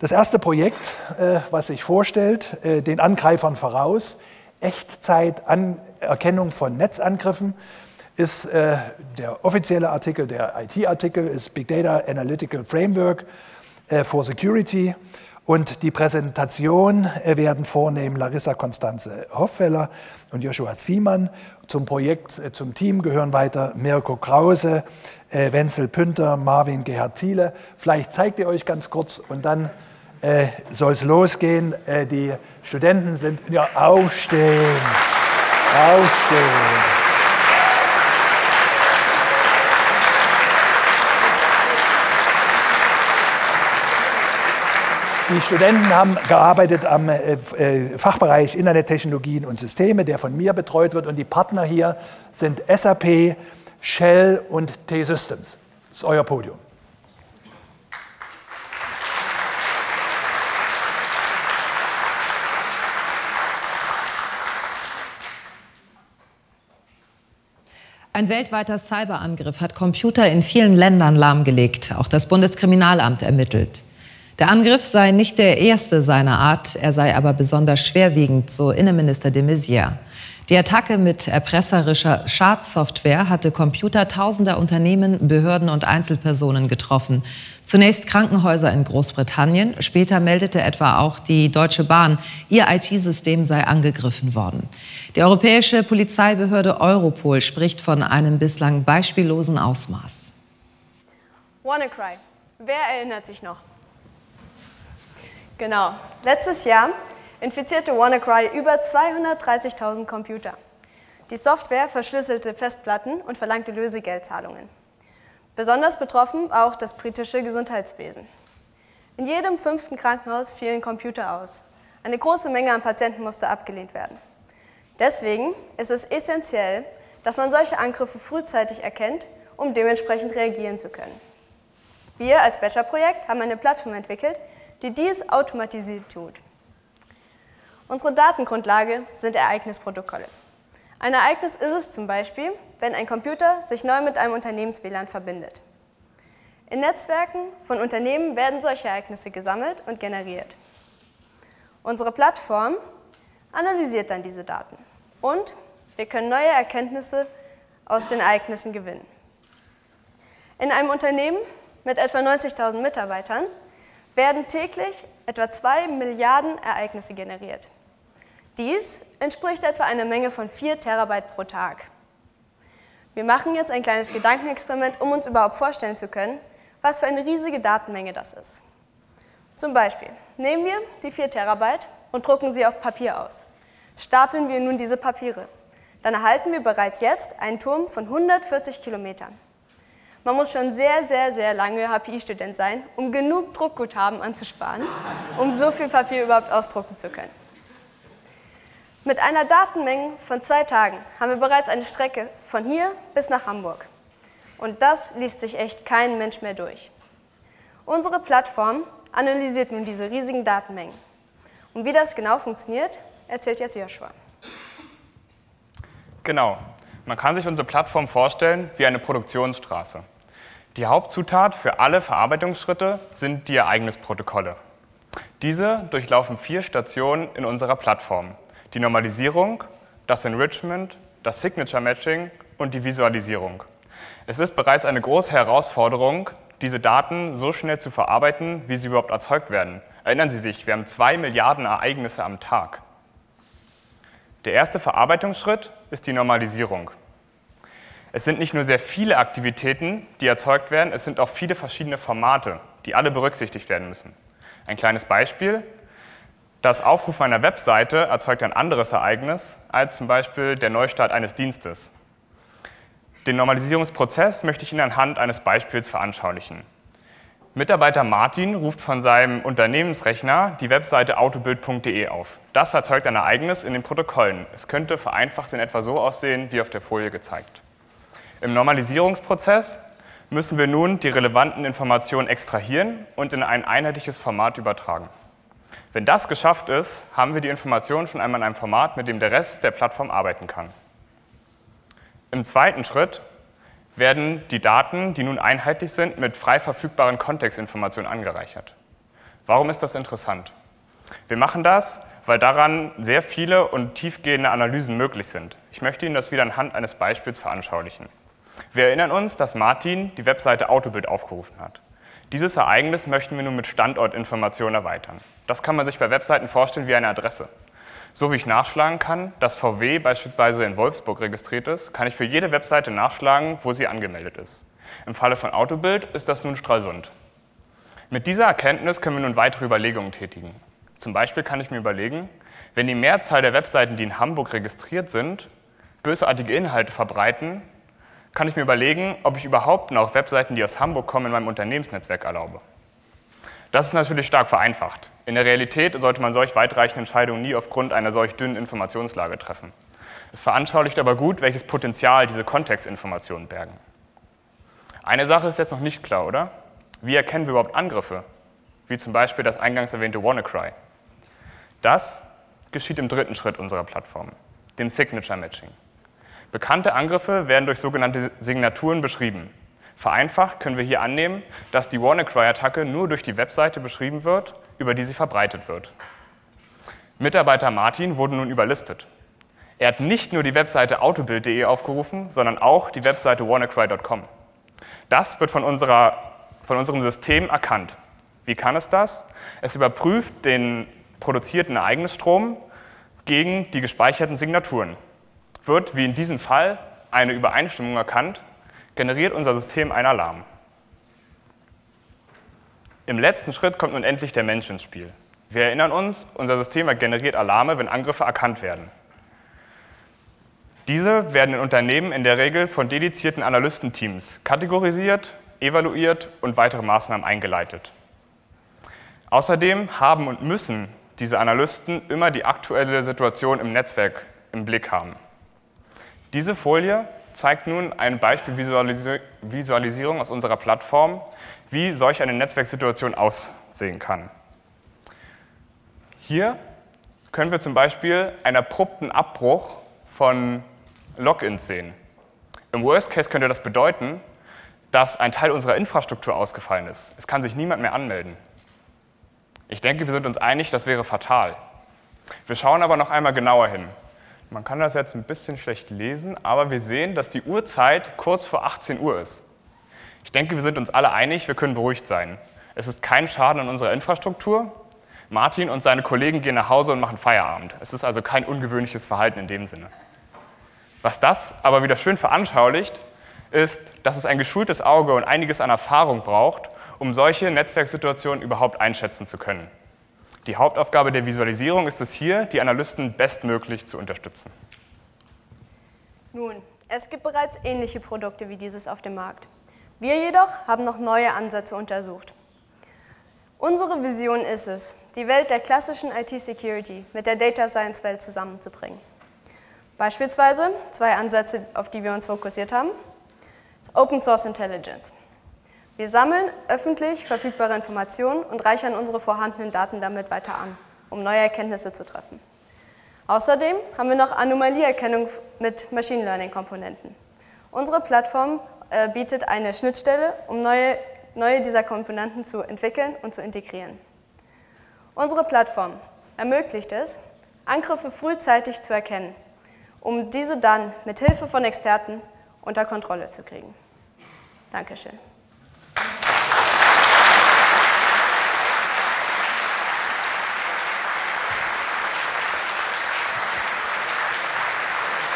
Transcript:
Das erste Projekt, äh, was sich vorstellt, äh, den Angreifern voraus, Echtzeit-Erkennung von Netzangriffen, ist äh, der offizielle Artikel, der IT-Artikel, ist Big Data Analytical Framework for Security. Und die Präsentation werden vornehmen Larissa Konstanze Hoffweller und Joshua Ziemann. Zum Projekt, zum Team gehören weiter Mirko Krause, Wenzel Pünter, Marvin Gerhard Thiele. Vielleicht zeigt ihr euch ganz kurz und dann äh, soll es losgehen. Äh, die Studenten sind, ja, aufstehen, aufstehen. Die Studenten haben gearbeitet am äh, äh, Fachbereich Internettechnologien und Systeme, der von mir betreut wird. Und die Partner hier sind SAP, Shell und T-Systems. Das ist euer Podium. Ein weltweiter Cyberangriff hat Computer in vielen Ländern lahmgelegt. Auch das Bundeskriminalamt ermittelt. Der Angriff sei nicht der erste seiner Art, er sei aber besonders schwerwiegend, so Innenminister de Maizière. Die Attacke mit erpresserischer Schadsoftware hatte Computer tausender Unternehmen, Behörden und Einzelpersonen getroffen. Zunächst Krankenhäuser in Großbritannien, später meldete etwa auch die Deutsche Bahn, ihr IT-System sei angegriffen worden. Die europäische Polizeibehörde Europol spricht von einem bislang beispiellosen Ausmaß. WannaCry. Wer erinnert sich noch? Genau. Letztes Jahr infizierte WannaCry über 230.000 Computer. Die Software verschlüsselte Festplatten und verlangte Lösegeldzahlungen. Besonders betroffen auch das britische Gesundheitswesen. In jedem fünften Krankenhaus fielen Computer aus. Eine große Menge an Patienten musste abgelehnt werden. Deswegen ist es essentiell, dass man solche Angriffe frühzeitig erkennt, um dementsprechend reagieren zu können. Wir als Bachelor-Projekt haben eine Plattform entwickelt, die dies automatisiert tut. Unsere Datengrundlage sind Ereignisprotokolle. Ein Ereignis ist es zum Beispiel, wenn ein Computer sich neu mit einem Unternehmens-WLAN verbindet. In Netzwerken von Unternehmen werden solche Ereignisse gesammelt und generiert. Unsere Plattform analysiert dann diese Daten und wir können neue Erkenntnisse aus den Ereignissen gewinnen. In einem Unternehmen mit etwa 90.000 Mitarbeitern werden täglich etwa 2 Milliarden Ereignisse generiert. Dies entspricht etwa einer Menge von 4 Terabyte pro Tag. Wir machen jetzt ein kleines Gedankenexperiment, um uns überhaupt vorstellen zu können, was für eine riesige Datenmenge das ist. Zum Beispiel nehmen wir die 4 Terabyte und drucken sie auf Papier aus. Stapeln wir nun diese Papiere. Dann erhalten wir bereits jetzt einen Turm von 140 Kilometern. Man muss schon sehr, sehr, sehr lange HPI-Student sein, um genug Druckguthaben anzusparen, um so viel Papier überhaupt ausdrucken zu können. Mit einer Datenmenge von zwei Tagen haben wir bereits eine Strecke von hier bis nach Hamburg. Und das liest sich echt kein Mensch mehr durch. Unsere Plattform analysiert nun diese riesigen Datenmengen. Und wie das genau funktioniert, erzählt jetzt Joshua. Genau. Man kann sich unsere Plattform vorstellen wie eine Produktionsstraße. Die Hauptzutat für alle Verarbeitungsschritte sind die Ereignisprotokolle. Diese durchlaufen vier Stationen in unserer Plattform die Normalisierung, das Enrichment, das Signature Matching und die Visualisierung. Es ist bereits eine große Herausforderung, diese Daten so schnell zu verarbeiten, wie sie überhaupt erzeugt werden. Erinnern Sie sich, wir haben zwei Milliarden Ereignisse am Tag. Der erste Verarbeitungsschritt ist die Normalisierung. Es sind nicht nur sehr viele Aktivitäten, die erzeugt werden, es sind auch viele verschiedene Formate, die alle berücksichtigt werden müssen. Ein kleines Beispiel, das Aufrufen einer Webseite erzeugt ein anderes Ereignis als zum Beispiel der Neustart eines Dienstes. Den Normalisierungsprozess möchte ich Ihnen anhand eines Beispiels veranschaulichen. Mitarbeiter Martin ruft von seinem Unternehmensrechner die Webseite autobild.de auf. Das erzeugt ein Ereignis in den Protokollen. Es könnte vereinfacht in etwa so aussehen, wie auf der Folie gezeigt. Im Normalisierungsprozess müssen wir nun die relevanten Informationen extrahieren und in ein einheitliches Format übertragen. Wenn das geschafft ist, haben wir die Informationen schon einmal in einem Format, mit dem der Rest der Plattform arbeiten kann. Im zweiten Schritt werden die Daten, die nun einheitlich sind, mit frei verfügbaren Kontextinformationen angereichert. Warum ist das interessant? Wir machen das, weil daran sehr viele und tiefgehende Analysen möglich sind. Ich möchte Ihnen das wieder anhand eines Beispiels veranschaulichen. Wir erinnern uns, dass Martin die Webseite Autobild aufgerufen hat. Dieses Ereignis möchten wir nun mit Standortinformationen erweitern. Das kann man sich bei Webseiten vorstellen wie eine Adresse. So wie ich nachschlagen kann, dass VW beispielsweise in Wolfsburg registriert ist, kann ich für jede Webseite nachschlagen, wo sie angemeldet ist. Im Falle von Autobild ist das nun Stralsund. Mit dieser Erkenntnis können wir nun weitere Überlegungen tätigen. Zum Beispiel kann ich mir überlegen, wenn die Mehrzahl der Webseiten, die in Hamburg registriert sind, bösartige Inhalte verbreiten, kann ich mir überlegen, ob ich überhaupt noch Webseiten, die aus Hamburg kommen, in meinem Unternehmensnetzwerk erlaube. Das ist natürlich stark vereinfacht. In der Realität sollte man solch weitreichende Entscheidungen nie aufgrund einer solch dünnen Informationslage treffen. Es veranschaulicht aber gut, welches Potenzial diese Kontextinformationen bergen. Eine Sache ist jetzt noch nicht klar, oder? Wie erkennen wir überhaupt Angriffe? Wie zum Beispiel das eingangs erwähnte WannaCry. Das geschieht im dritten Schritt unserer Plattform, dem Signature Matching. Bekannte Angriffe werden durch sogenannte Signaturen beschrieben. Vereinfacht können wir hier annehmen, dass die WannaCry-Attacke nur durch die Webseite beschrieben wird, über die sie verbreitet wird. Mitarbeiter Martin wurde nun überlistet. Er hat nicht nur die Webseite autobild.de aufgerufen, sondern auch die Webseite wannacry.com. Das wird von, unserer, von unserem System erkannt. Wie kann es das? Es überprüft den produzierten Ereignisstrom gegen die gespeicherten Signaturen wird, wie in diesem Fall, eine Übereinstimmung erkannt, generiert unser System einen Alarm. Im letzten Schritt kommt nun endlich der Mensch ins Spiel. Wir erinnern uns, unser System generiert Alarme, wenn Angriffe erkannt werden. Diese werden in Unternehmen in der Regel von dedizierten Analystenteams kategorisiert, evaluiert und weitere Maßnahmen eingeleitet. Außerdem haben und müssen diese Analysten immer die aktuelle Situation im Netzwerk im Blick haben. Diese Folie zeigt nun eine Beispielvisualisierung aus unserer Plattform, wie solch eine Netzwerksituation aussehen kann. Hier können wir zum Beispiel einen abrupten Abbruch von Logins sehen. Im Worst Case könnte das bedeuten, dass ein Teil unserer Infrastruktur ausgefallen ist. Es kann sich niemand mehr anmelden. Ich denke, wir sind uns einig, das wäre fatal. Wir schauen aber noch einmal genauer hin. Man kann das jetzt ein bisschen schlecht lesen, aber wir sehen, dass die Uhrzeit kurz vor 18 Uhr ist. Ich denke, wir sind uns alle einig, wir können beruhigt sein. Es ist kein Schaden an unserer Infrastruktur. Martin und seine Kollegen gehen nach Hause und machen Feierabend. Es ist also kein ungewöhnliches Verhalten in dem Sinne. Was das aber wieder schön veranschaulicht, ist, dass es ein geschultes Auge und einiges an Erfahrung braucht, um solche Netzwerksituationen überhaupt einschätzen zu können. Die Hauptaufgabe der Visualisierung ist es hier, die Analysten bestmöglich zu unterstützen. Nun, es gibt bereits ähnliche Produkte wie dieses auf dem Markt. Wir jedoch haben noch neue Ansätze untersucht. Unsere Vision ist es, die Welt der klassischen IT-Security mit der Data Science-Welt zusammenzubringen. Beispielsweise zwei Ansätze, auf die wir uns fokussiert haben. Open Source Intelligence. Wir sammeln öffentlich verfügbare Informationen und reichern unsere vorhandenen Daten damit weiter an, um neue Erkenntnisse zu treffen. Außerdem haben wir noch Anomalieerkennung mit Machine Learning-Komponenten. Unsere Plattform äh, bietet eine Schnittstelle, um neue, neue dieser Komponenten zu entwickeln und zu integrieren. Unsere Plattform ermöglicht es, Angriffe frühzeitig zu erkennen, um diese dann mit Hilfe von Experten unter Kontrolle zu kriegen. Dankeschön.